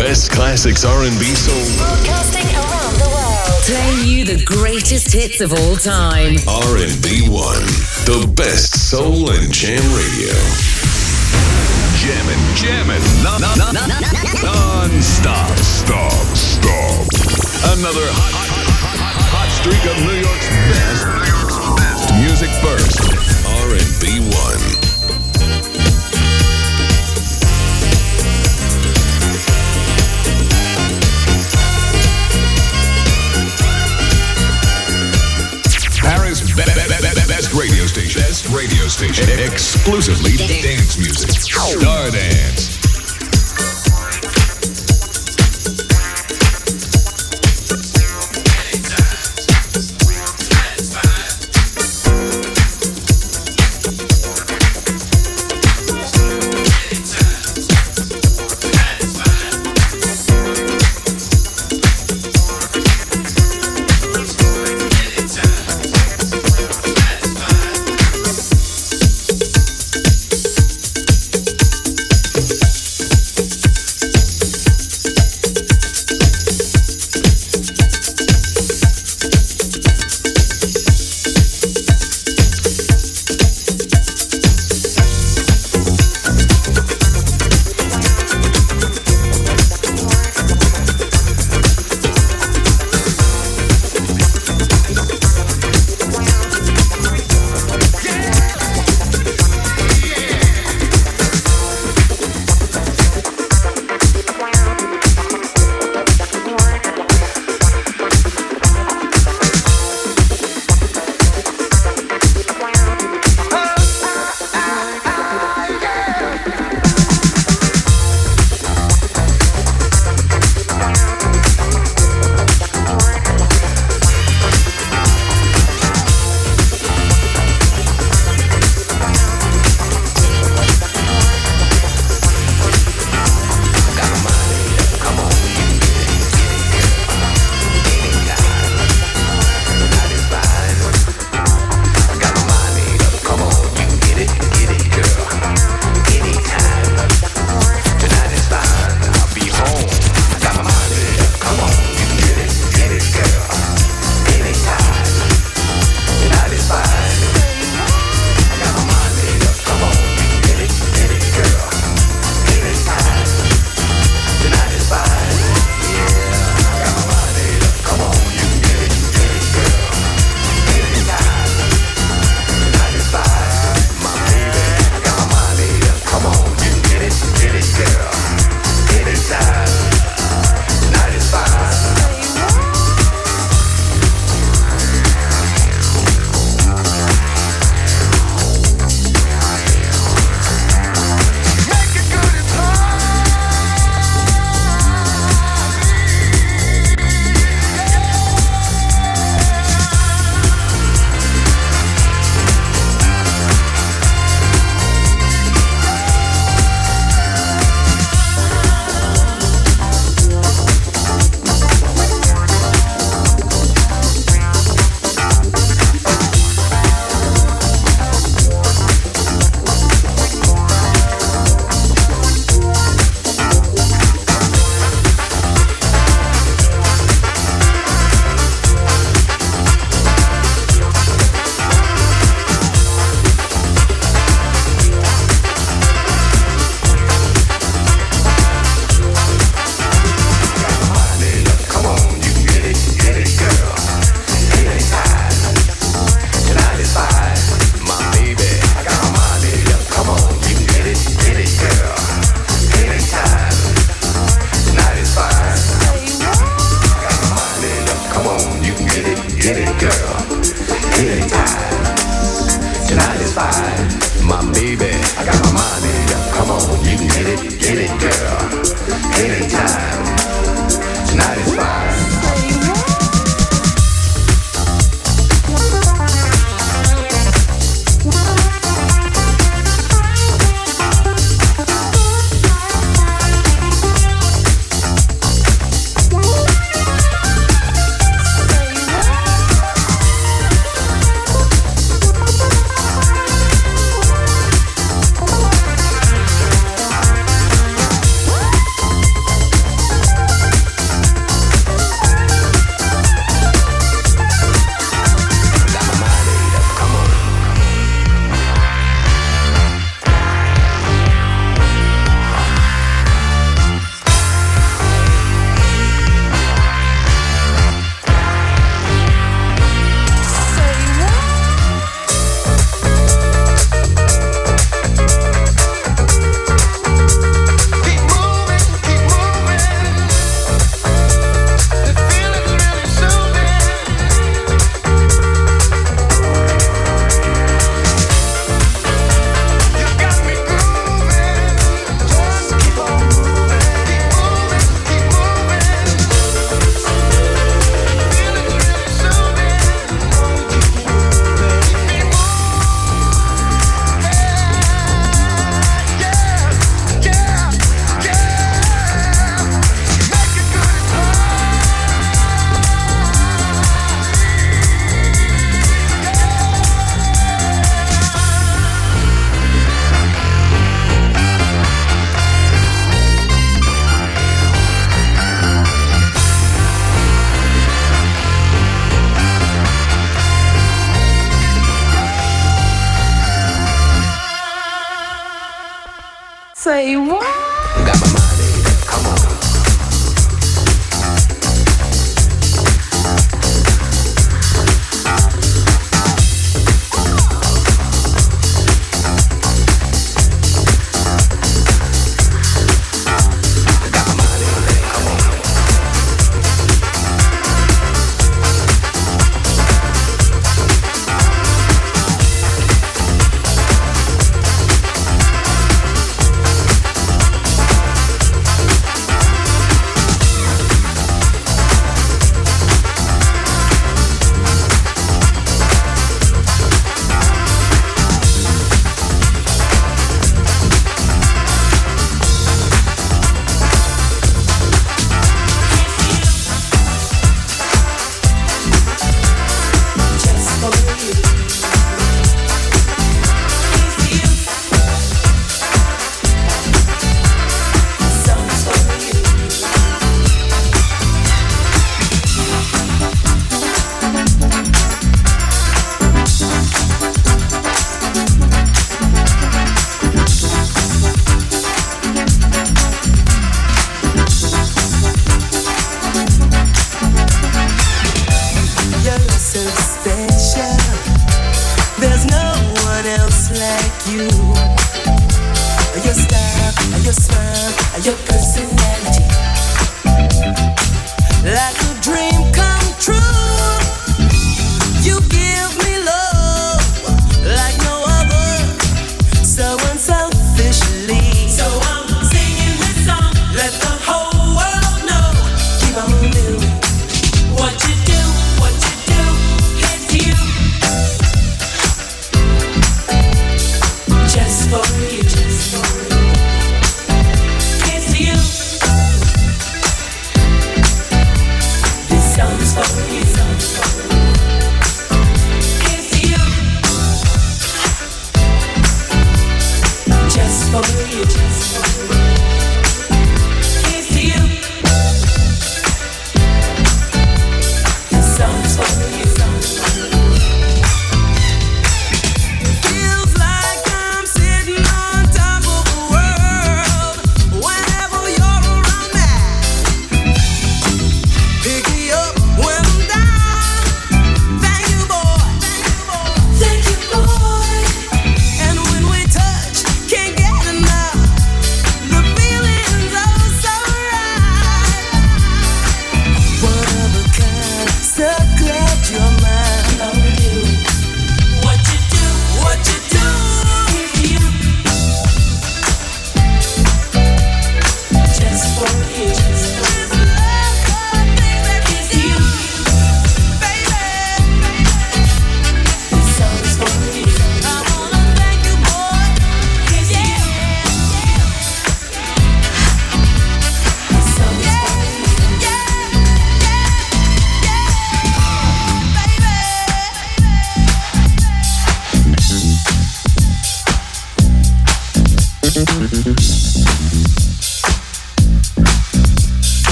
best classics R&B soul. Broadcasting around the world. Playing you the greatest hits of all time. R&B 1, the best soul and jam radio. Jamming, jamming, no, no, no, no, non-stop, stop, stop. Another hot, hot, hot streak of New York's best, New York's best music First, R&B 1. Best radio station. Best radio station. Exclusively dance music. Star Dance.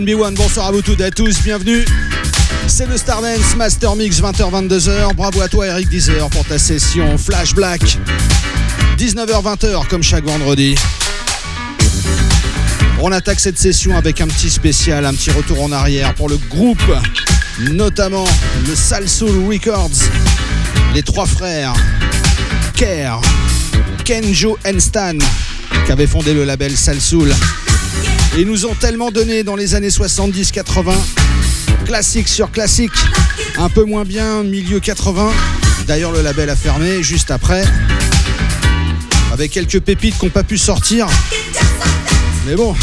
RB1, bonsoir à vous toutes et à tous, bienvenue. C'est le Stardance Master Mix 20h-22h. Bravo à toi Eric Deezer pour ta session Flash Black. 19h-20h comme chaque vendredi. On attaque cette session avec un petit spécial, un petit retour en arrière pour le groupe, notamment le Salsoul Records, les trois frères, Kerr, Kenjo et Stan, qui avaient fondé le label Salsoul. Et nous ont tellement donné dans les années 70-80, classique sur classique, un peu moins bien, milieu 80. D'ailleurs, le label a fermé juste après, avec quelques pépites qui n'ont pas pu sortir. Mais bon,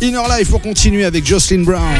Inner Life pour continuer avec Jocelyn Brown.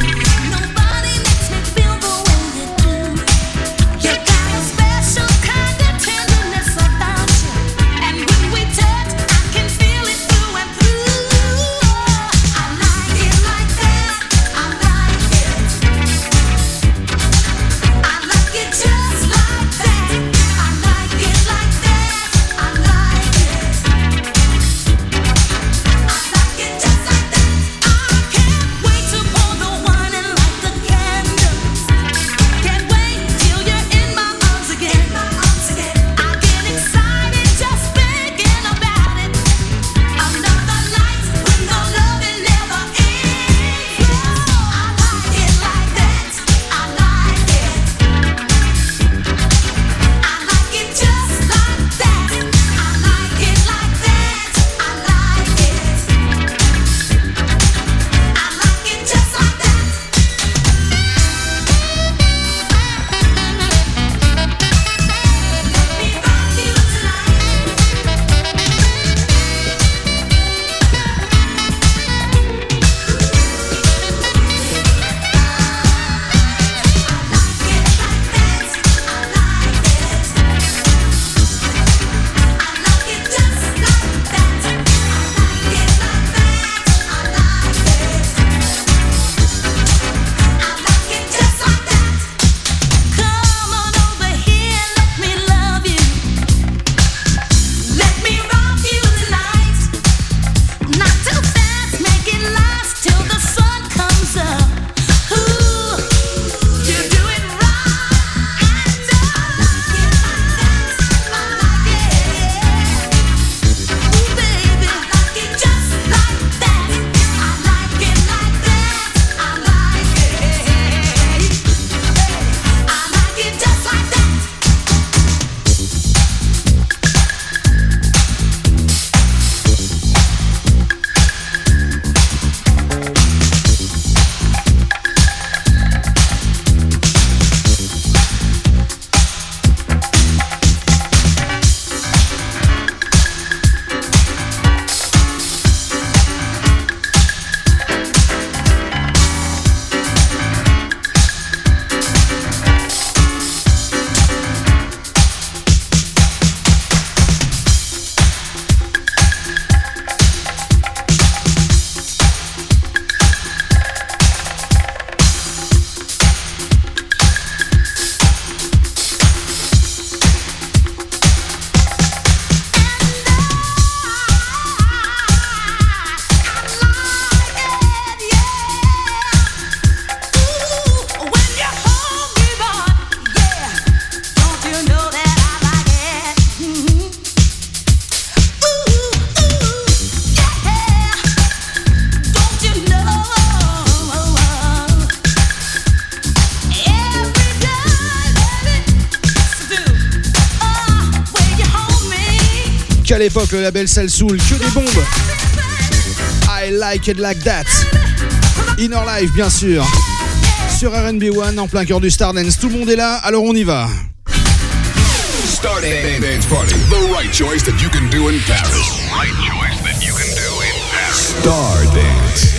L'époque, le label Salsoul, que des bombes. I like it like that. Inner Life, bien sûr. Sur RB One, en plein cœur du Stardance. Tout le monde est là, alors on y va. Stardance Party. The right choice that you can do in Paris. Right choice that you can do in Paris. Stardance.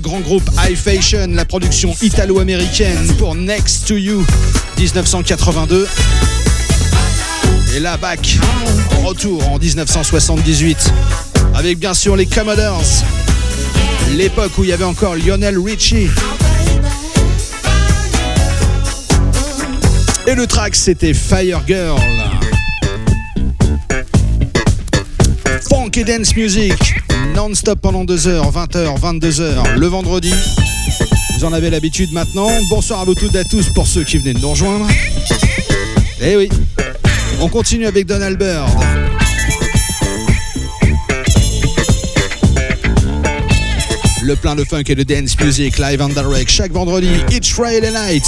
Grand groupe High Fashion, la production italo-américaine pour Next to You 1982. Et là, back, retour en 1978, avec bien sûr les Commodores, l'époque où il y avait encore Lionel Richie. Et le track, c'était Fire Girl. Funk et dance music non-stop pendant 2h, 20h, 22h, le vendredi. Vous en avez l'habitude maintenant. Bonsoir à vous toutes et à tous pour ceux qui venaient de nous rejoindre. Eh oui, on continue avec Donald Bird. Le plein de funk et de dance music live and direct chaque vendredi, each Friday night,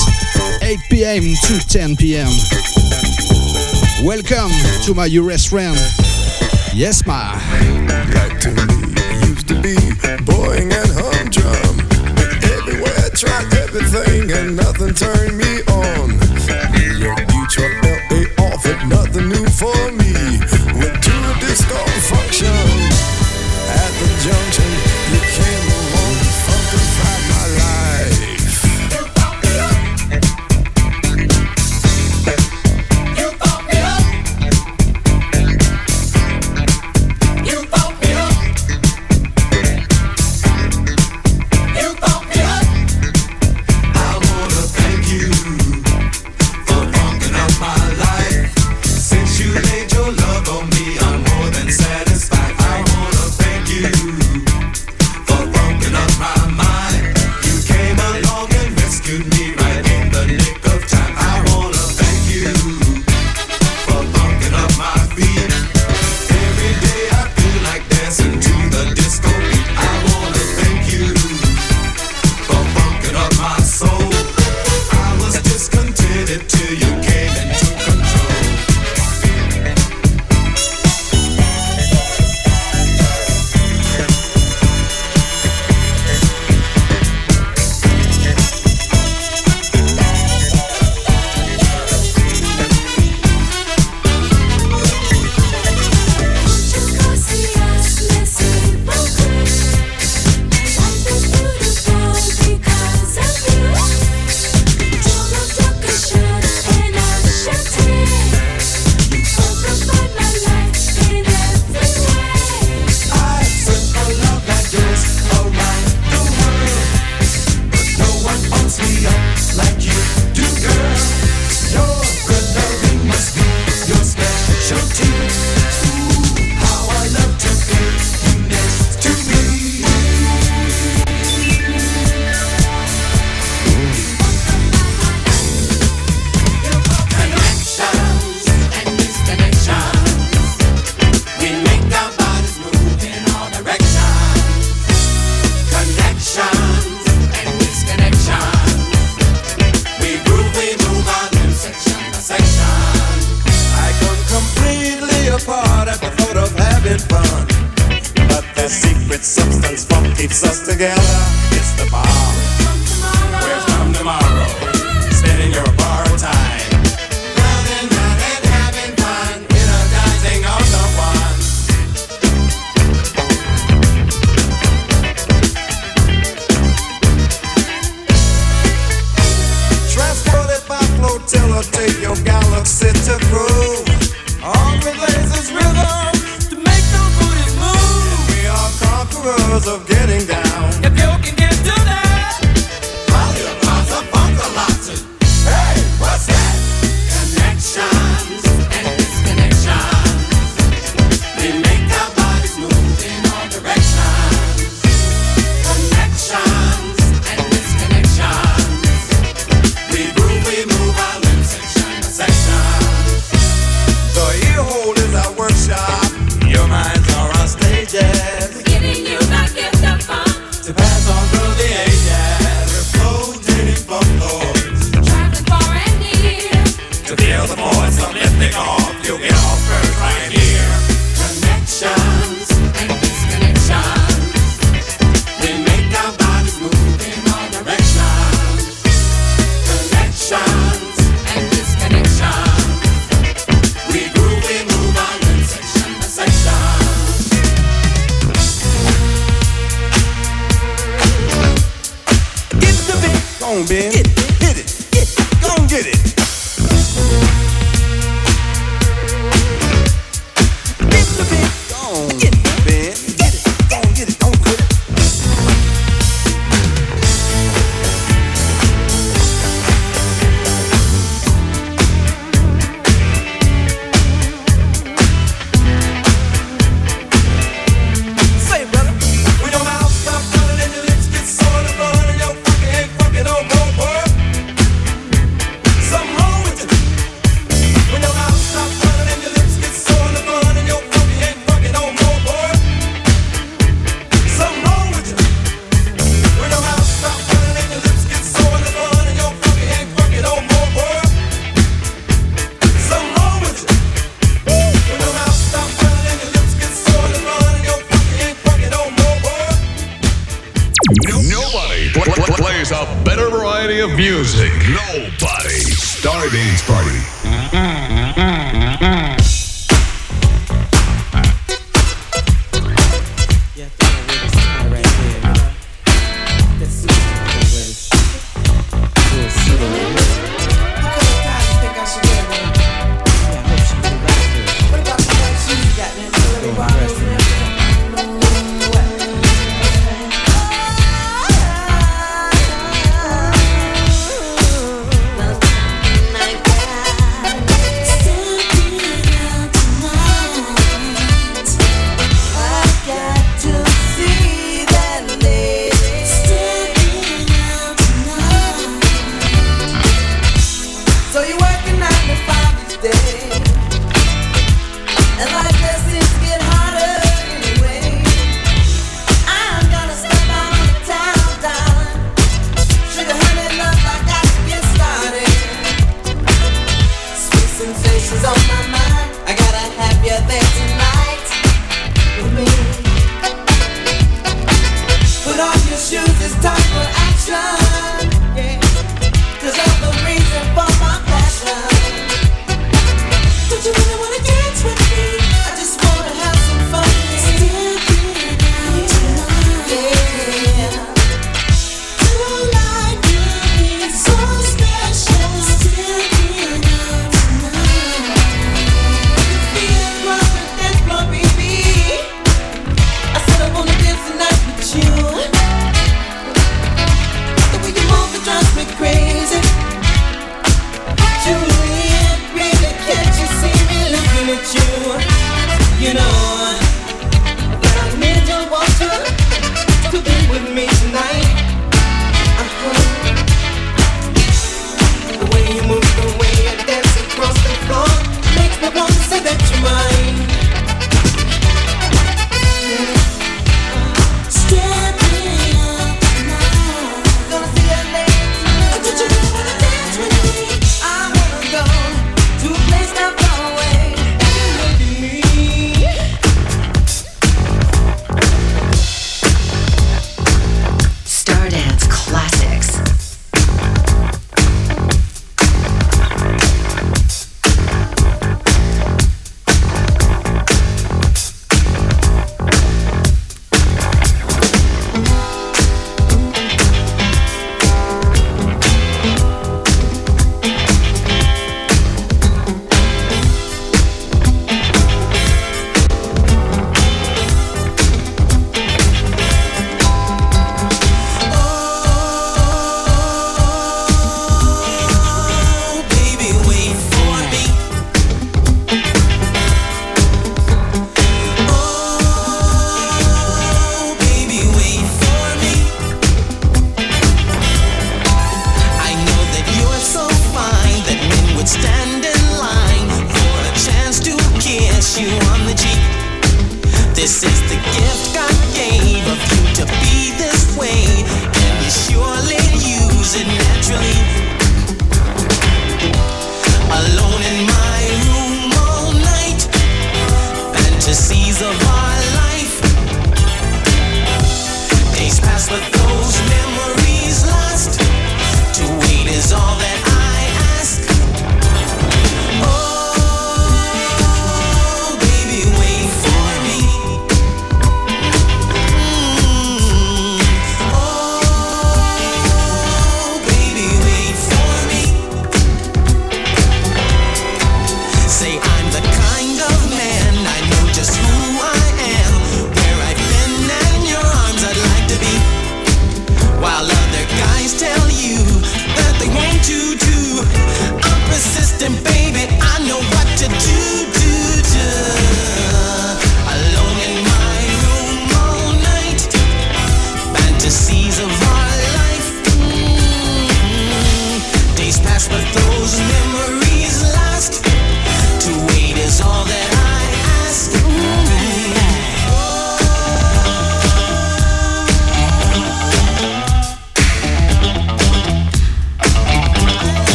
8 p.m. to 10 p.m. Welcome to my US friend. Yes, ma. to be boring and humdrum. Everywhere I tried everything and nothing turned me on. You tried LA off, but nothing new for me. Went to a disco function.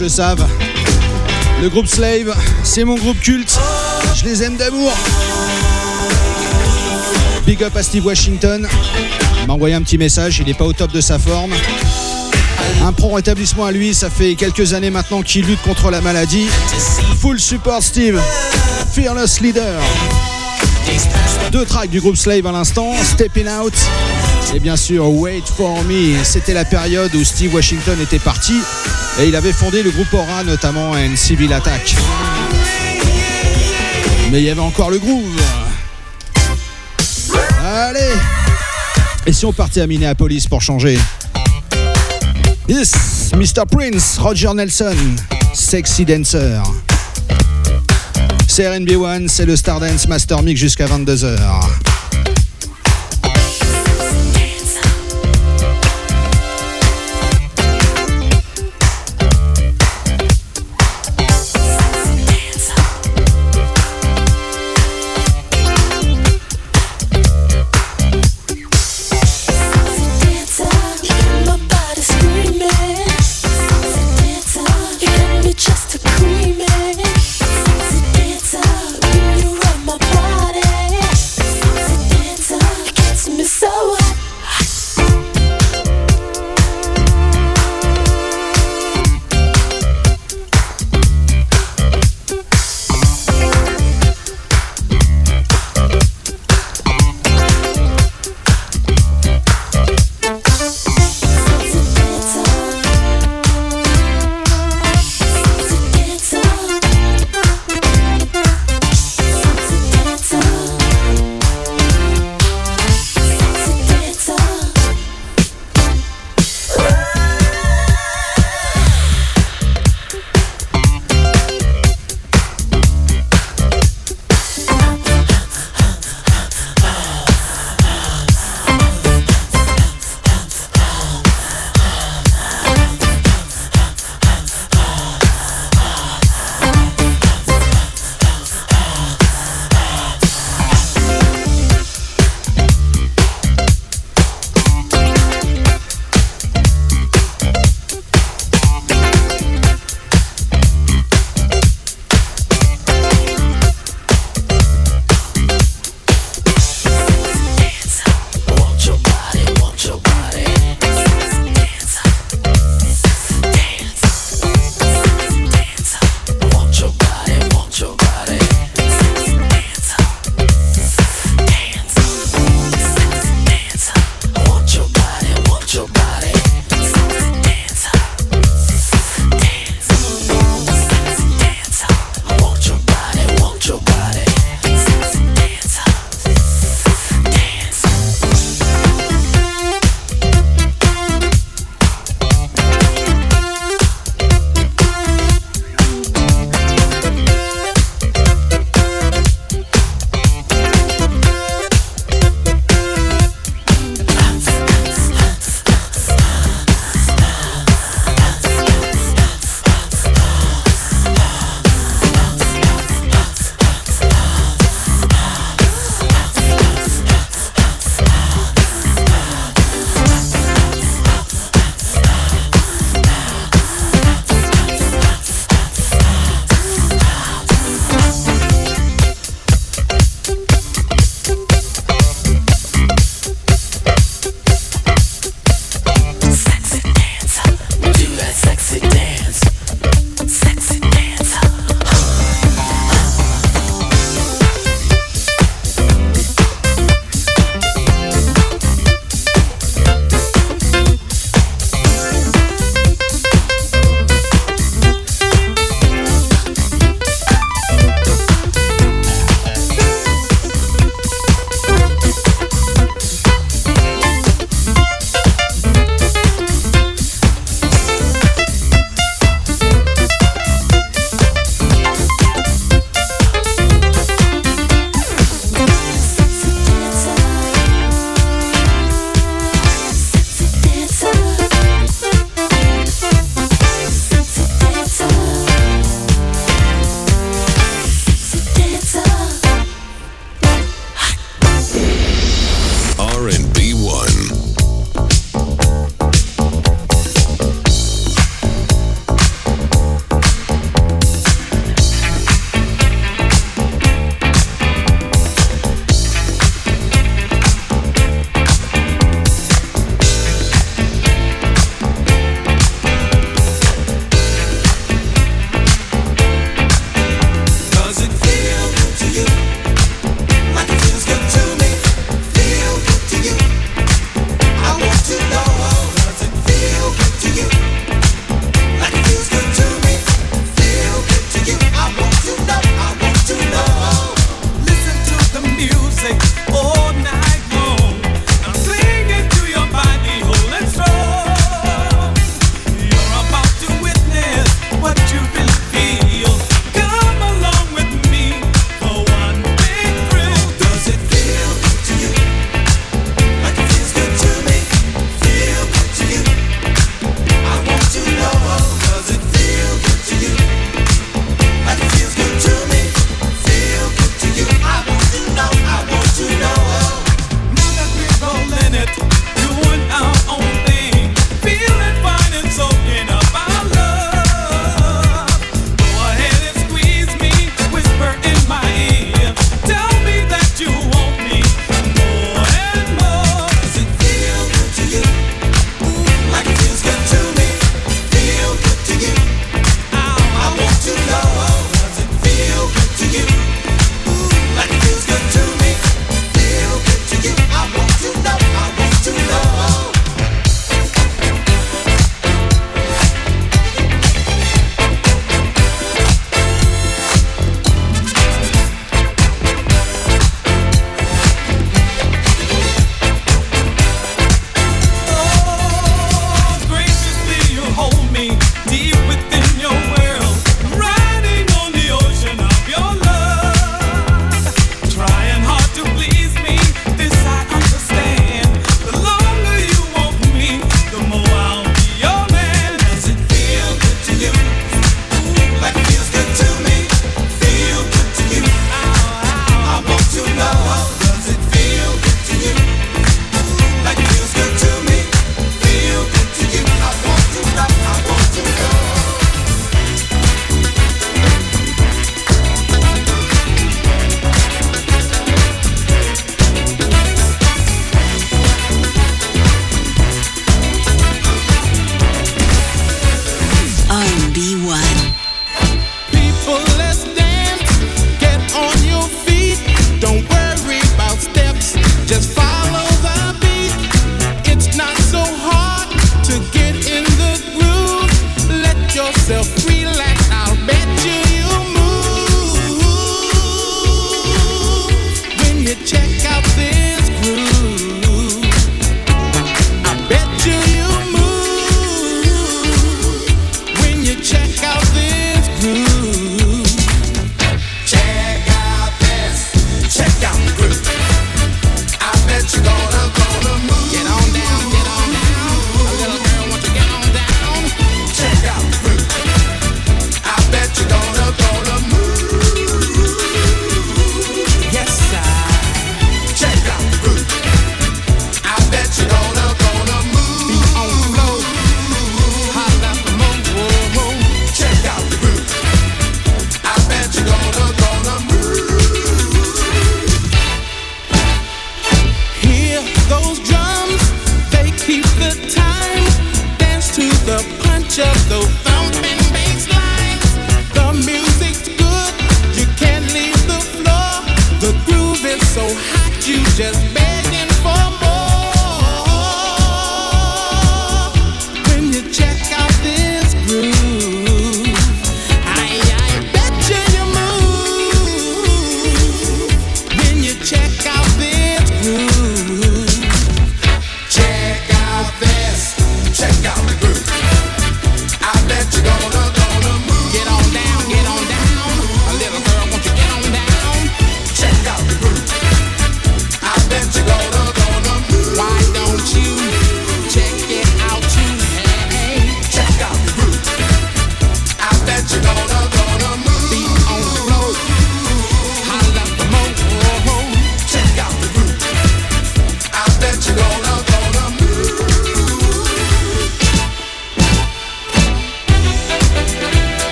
Le savent. Le groupe Slave, c'est mon groupe culte. Je les aime d'amour. Big up à Steve Washington. Il m'a envoyé un petit message, il n'est pas au top de sa forme. Un prompt rétablissement à lui, ça fait quelques années maintenant qu'il lutte contre la maladie. Full support Steve, Fearless Leader. Deux tracks du groupe Slave à l'instant, Stepping Out et bien sûr Wait For Me. C'était la période où Steve Washington était parti et il avait fondé le groupe Aura notamment and Civil Attack. Mais il y avait encore le groove. Allez Et si on partait à Minneapolis pour changer? Yes, Mr. Prince, Roger Nelson, Sexy Dancer. C'est RNB1, c'est le Stardance Master Mix jusqu'à 22h.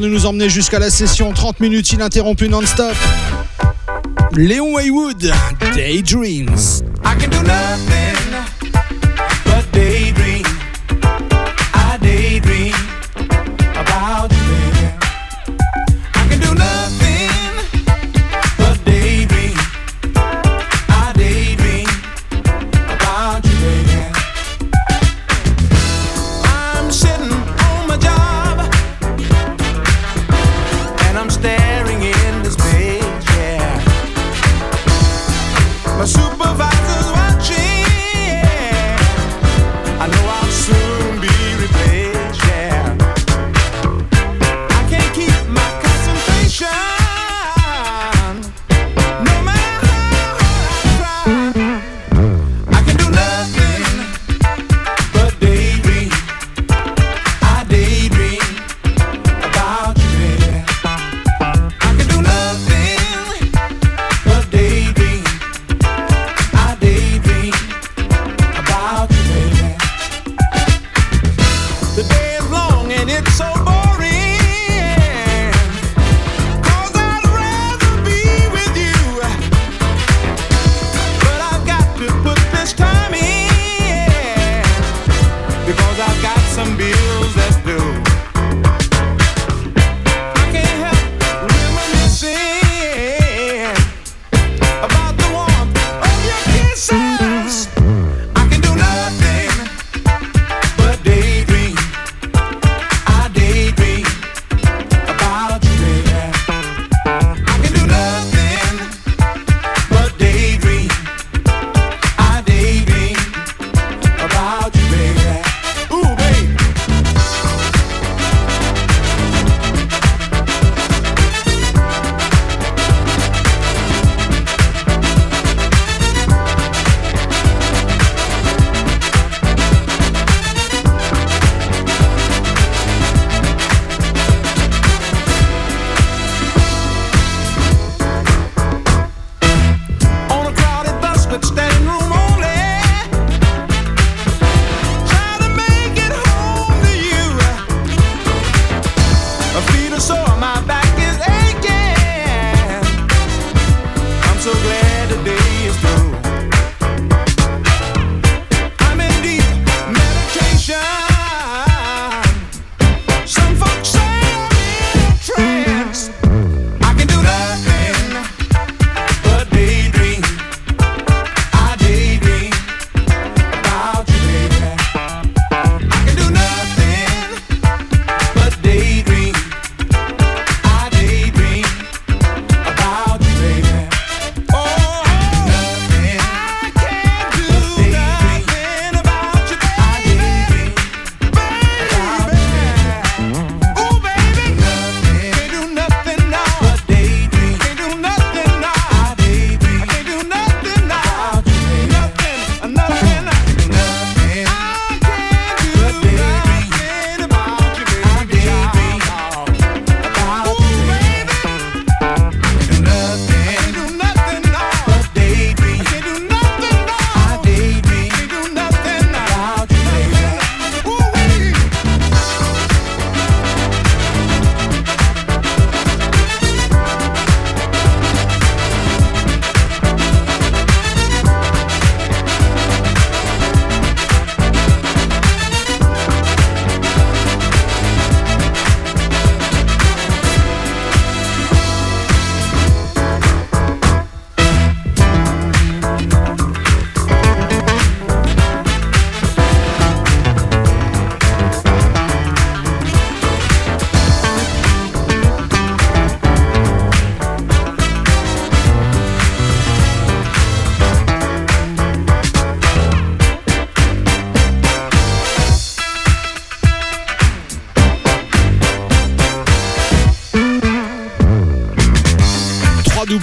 de nous emmener jusqu'à la session 30 minutes ininterrompue non-stop. Léon Haywood, Daydreams.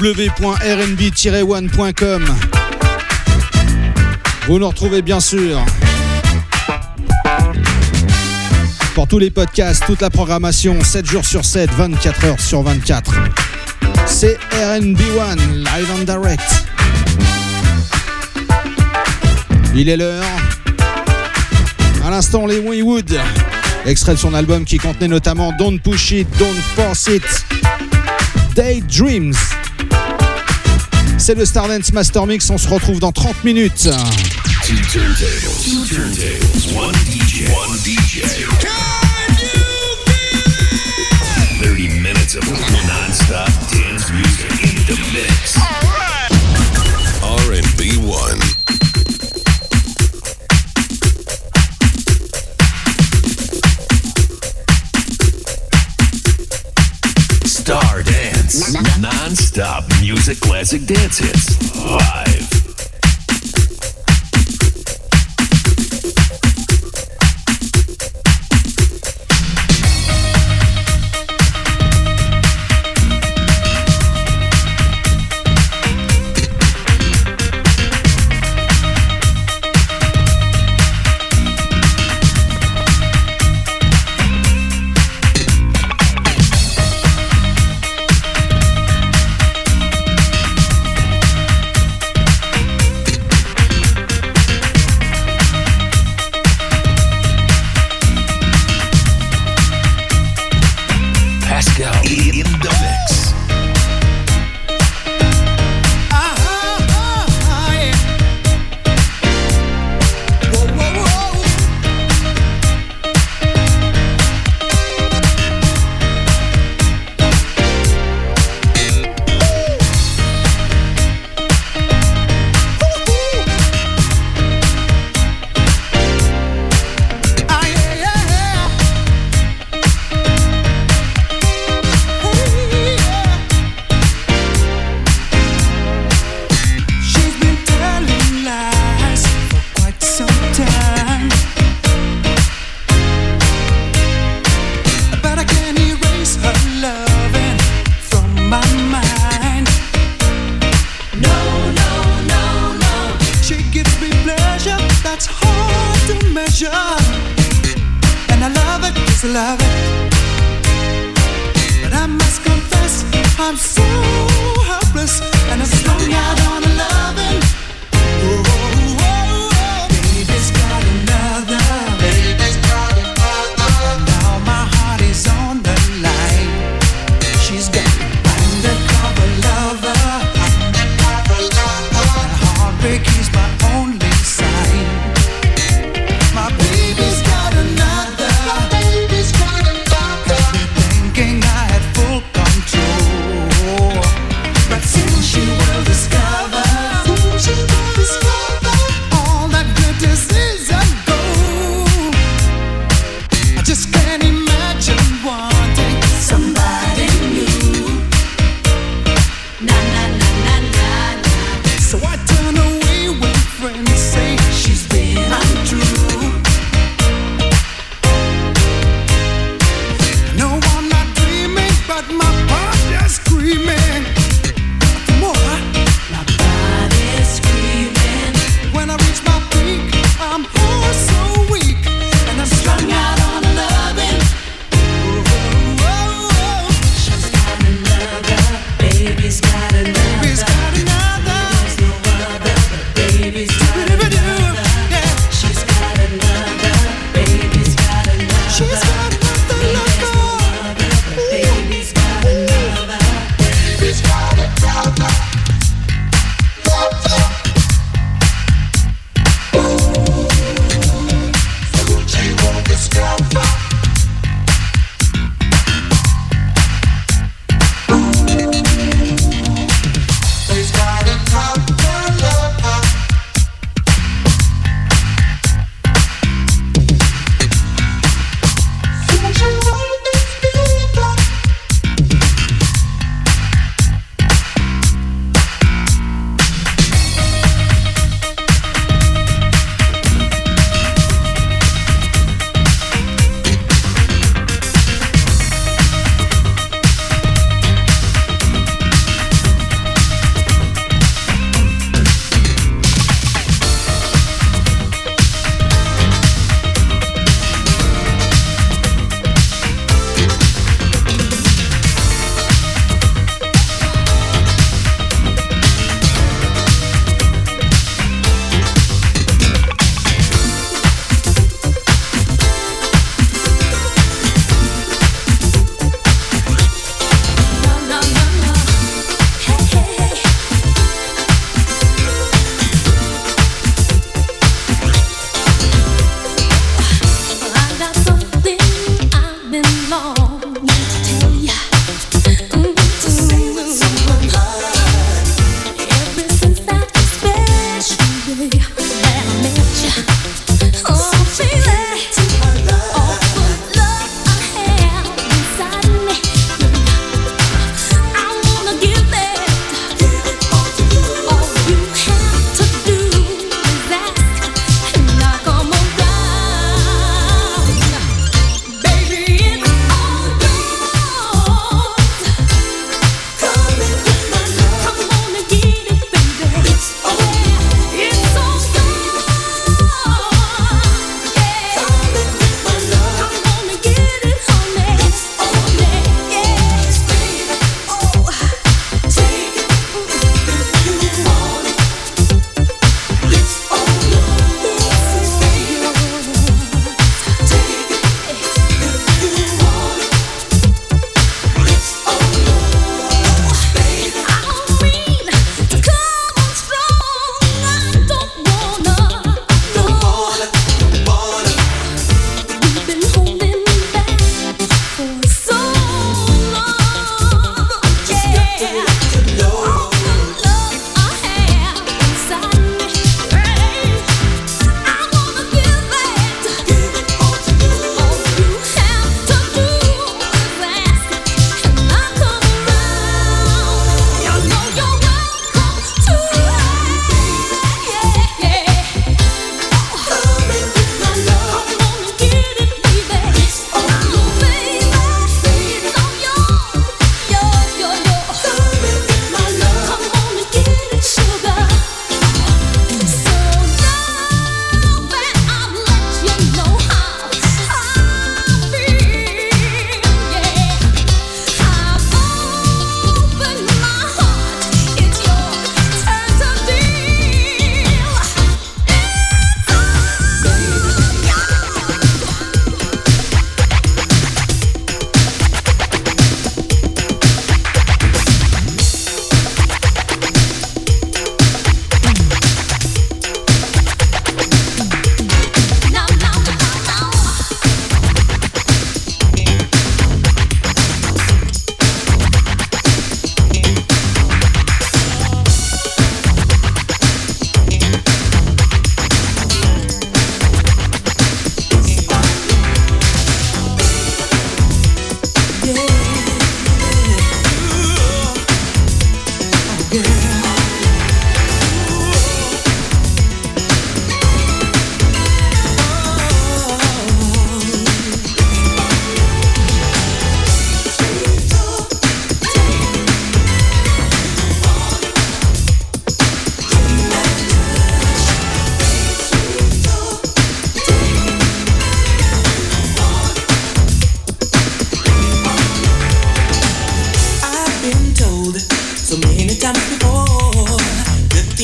www.rnb-one.com. Vous nous retrouvez bien sûr pour tous les podcasts, toute la programmation, 7 jours sur 7, 24 heures sur 24. C'est RNB1, live and direct. Il est l'heure. À l'instant, les Waywood, extrait de son album qui contenait notamment Don't Push It, Don't Force It, Daydreams. C'est le Stardance Master Mix. On se retrouve dans 30 minutes. classic dance hits.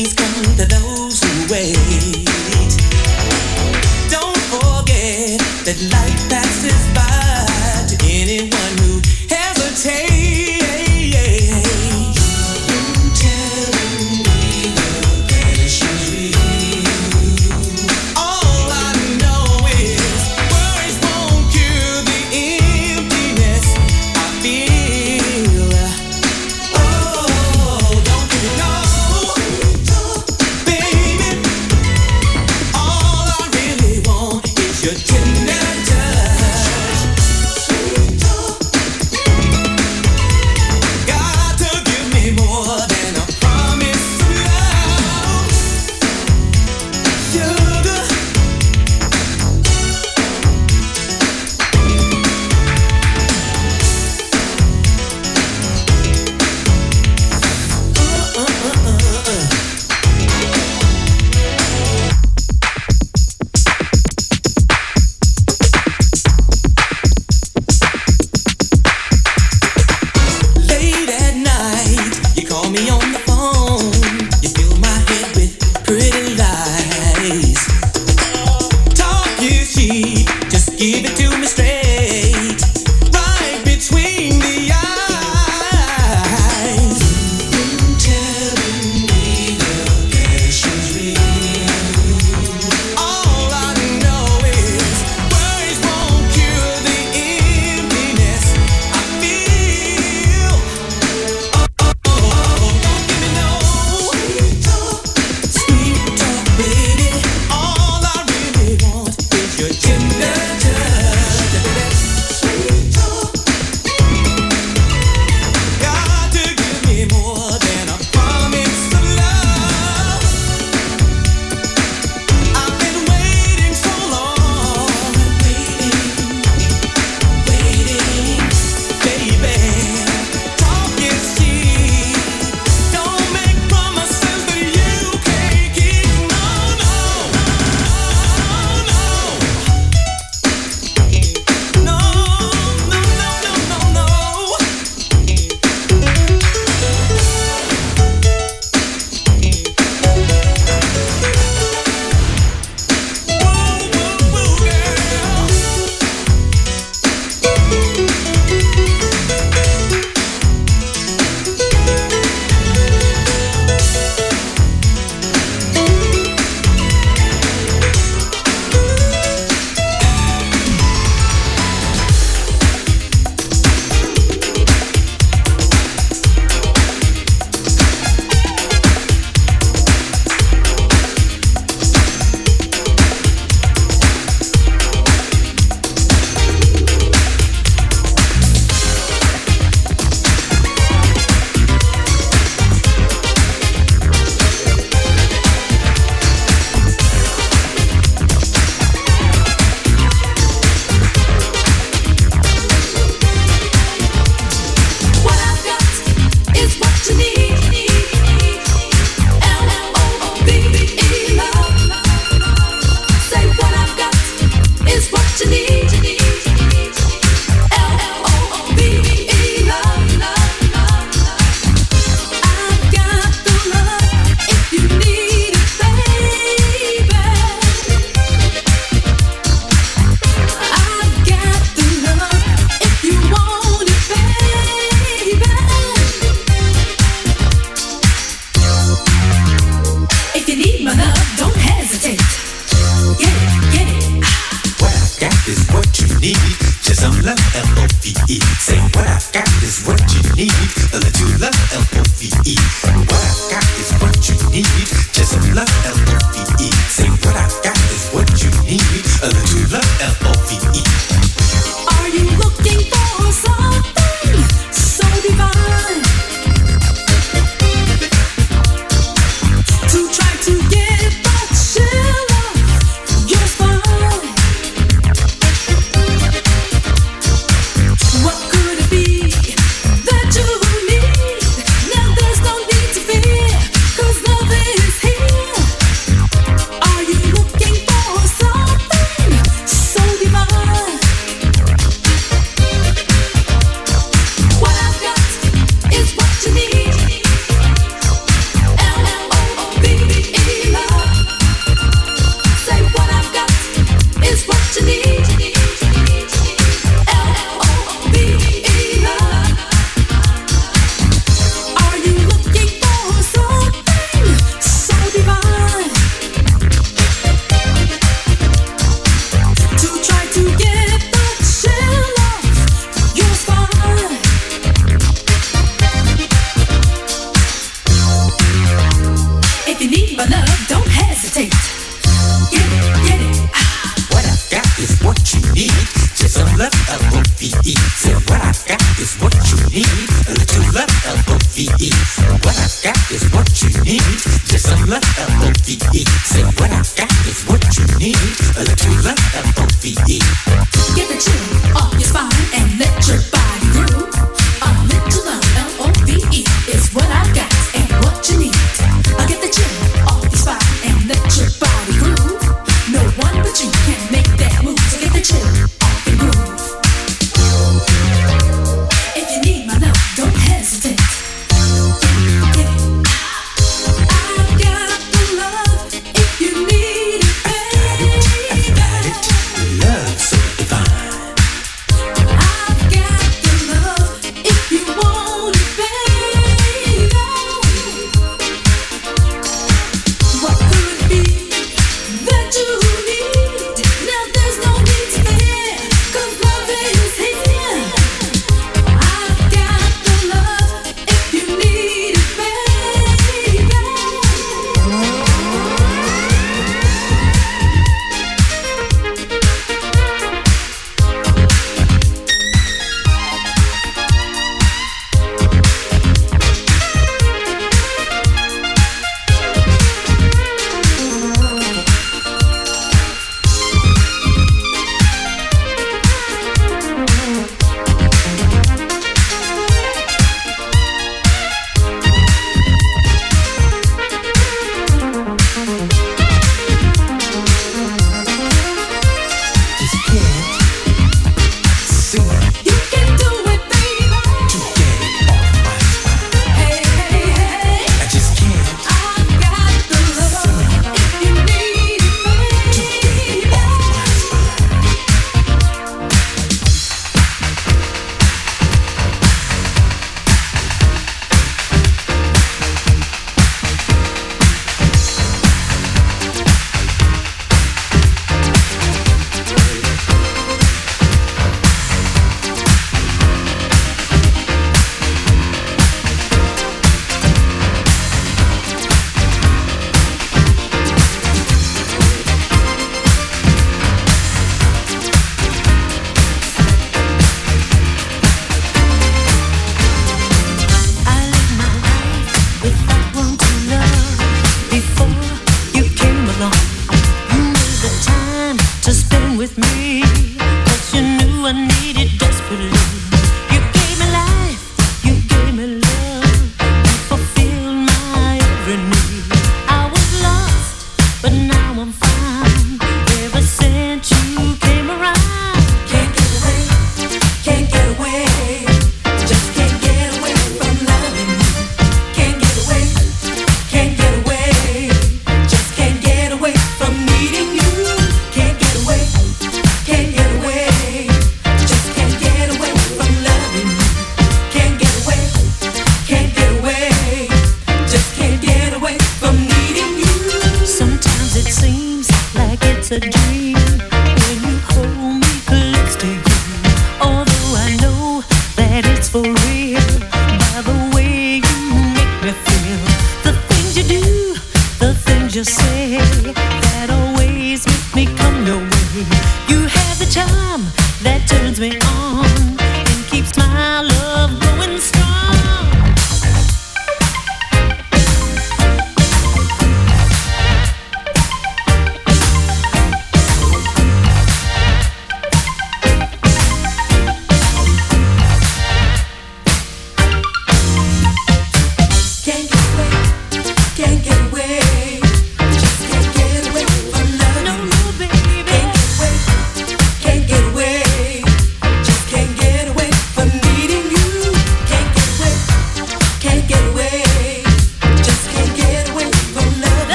she's coming.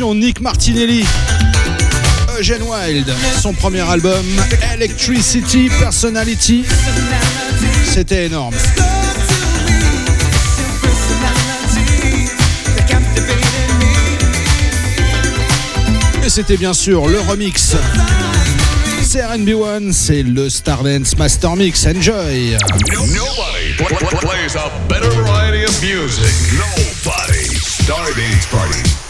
Nick Martinelli. Eugene Wilde, son premier album Electricity Personality. C'était énorme. Et c'était bien sûr le remix. C'est RB1, c'est le Stardance Master Mix. Enjoy! nobody plays a better variety of music. Nobody. Starbeats Party.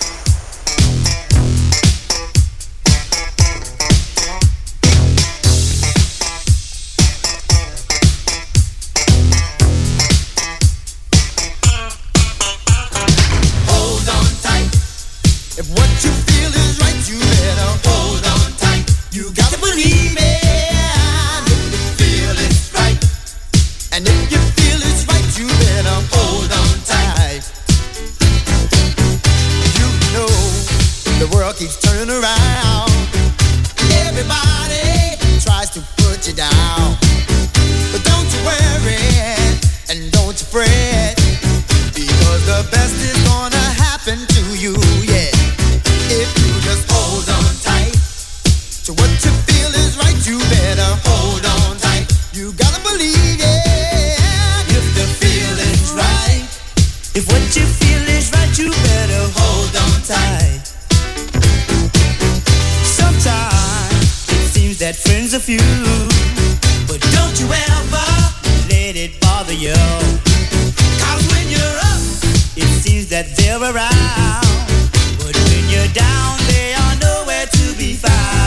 If what you feel is right, you better hold on tight. Sometimes it seems that friends are few, but don't you ever let it bother when you're up, it seems that they're around, but when you're down, they are nowhere to be found.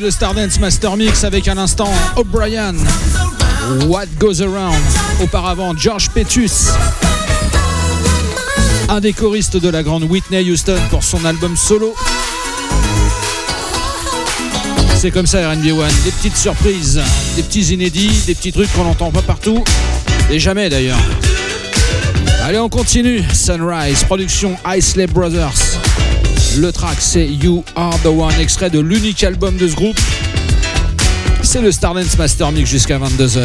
le Stardance Master Mix avec à l'instant O'Brien, What Goes Around, auparavant George Petus, un des choristes de la grande Whitney Houston pour son album solo. C'est comme ça RNB One, des petites surprises, des petits inédits, des petits trucs qu'on n'entend pas partout, et jamais d'ailleurs. Allez, on continue. Sunrise, production Isley Brothers. Le track c'est You Are the One, extrait de l'unique album de ce groupe. C'est le Stardance Master Mix jusqu'à 22h.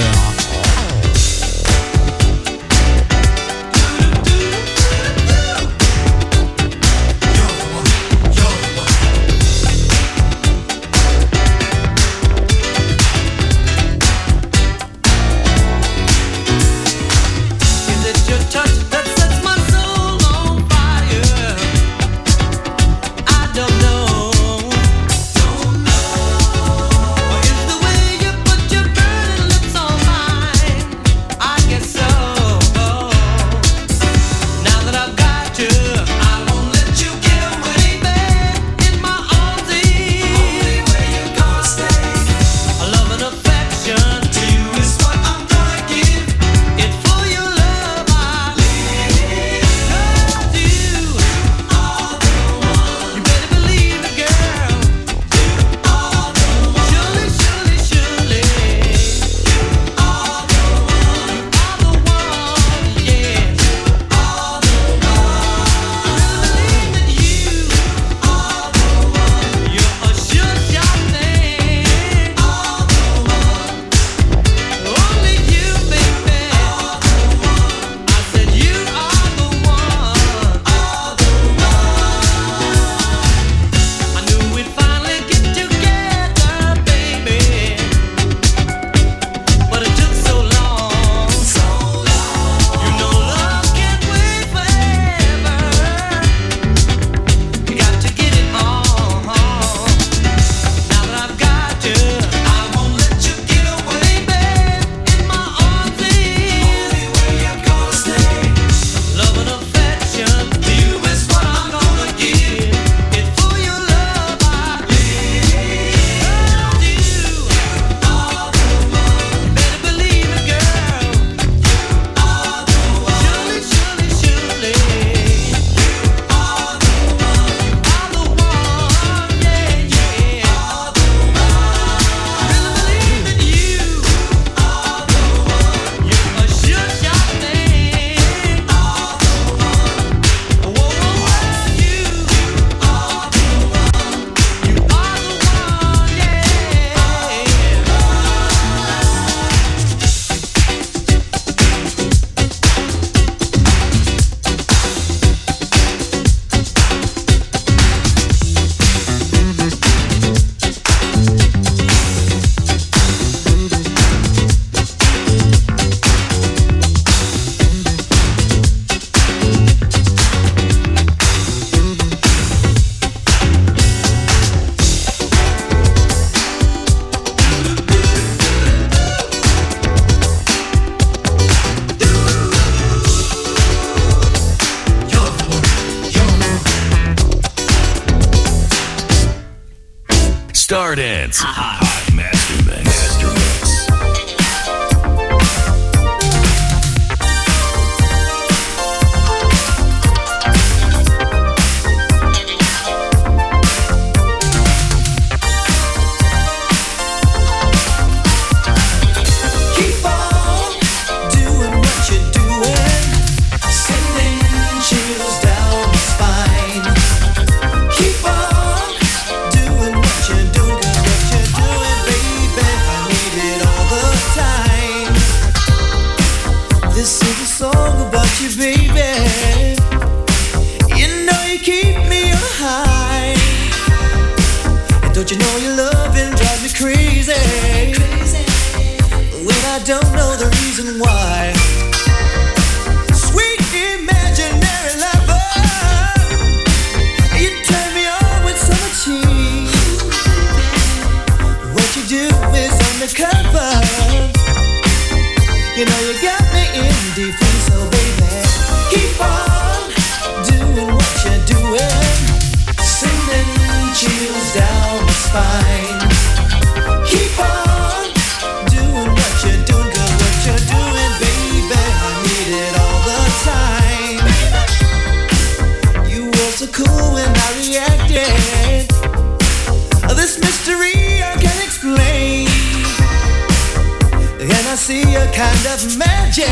kind of magic,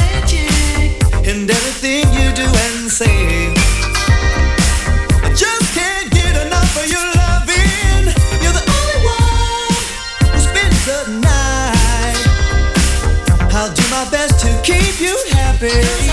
magic in everything you do and say. I just can't get enough of your loving. You're the only one who spends the night. I'll do my best to keep you happy.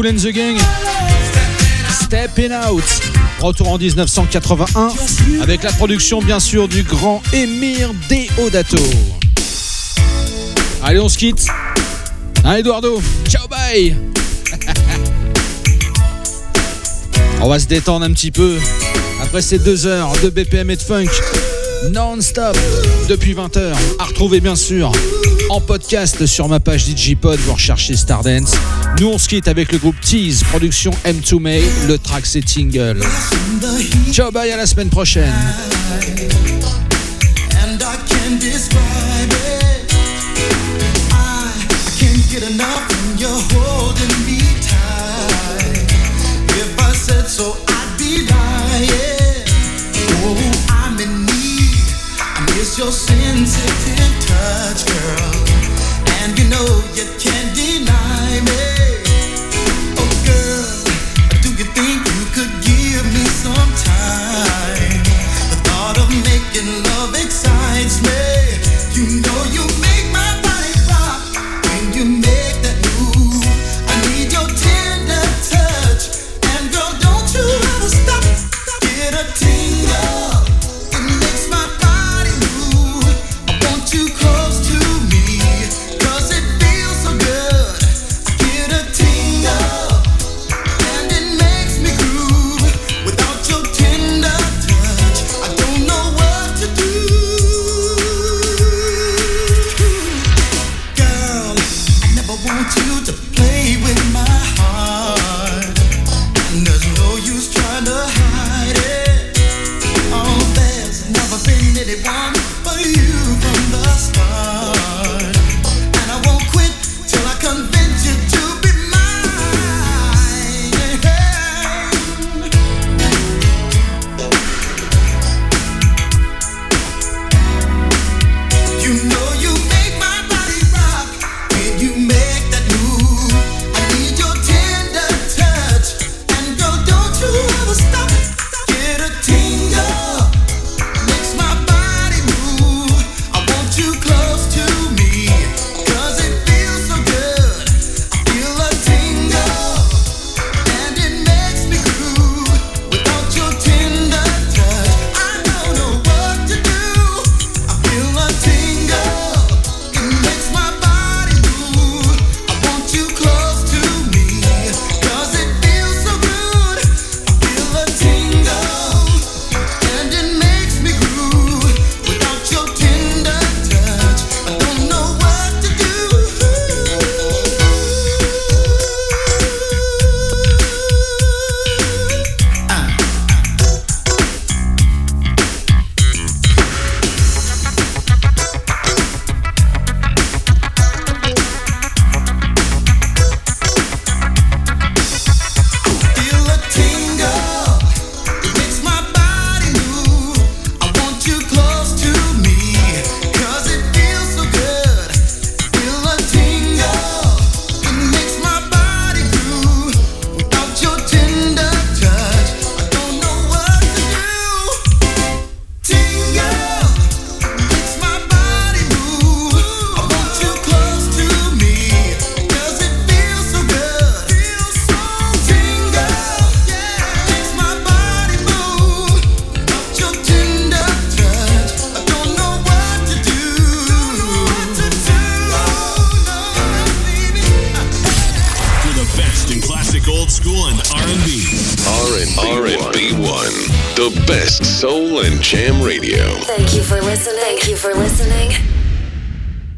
Cool and the Gang Stepping Out. Retour en 1981 avec la production bien sûr du grand Emir Deodato. Allez, on se quitte. Hein, Eduardo? Ciao, bye On va se détendre un petit peu après ces deux heures de BPM et de funk non-stop depuis 20h. À retrouver bien sûr en podcast sur ma page Digipod. Vous recherchez Stardance. Nous on se quitte avec le groupe Tease, production M2 May. Le track c'est Tingle. Ciao, bye, à la semaine prochaine. Know you can't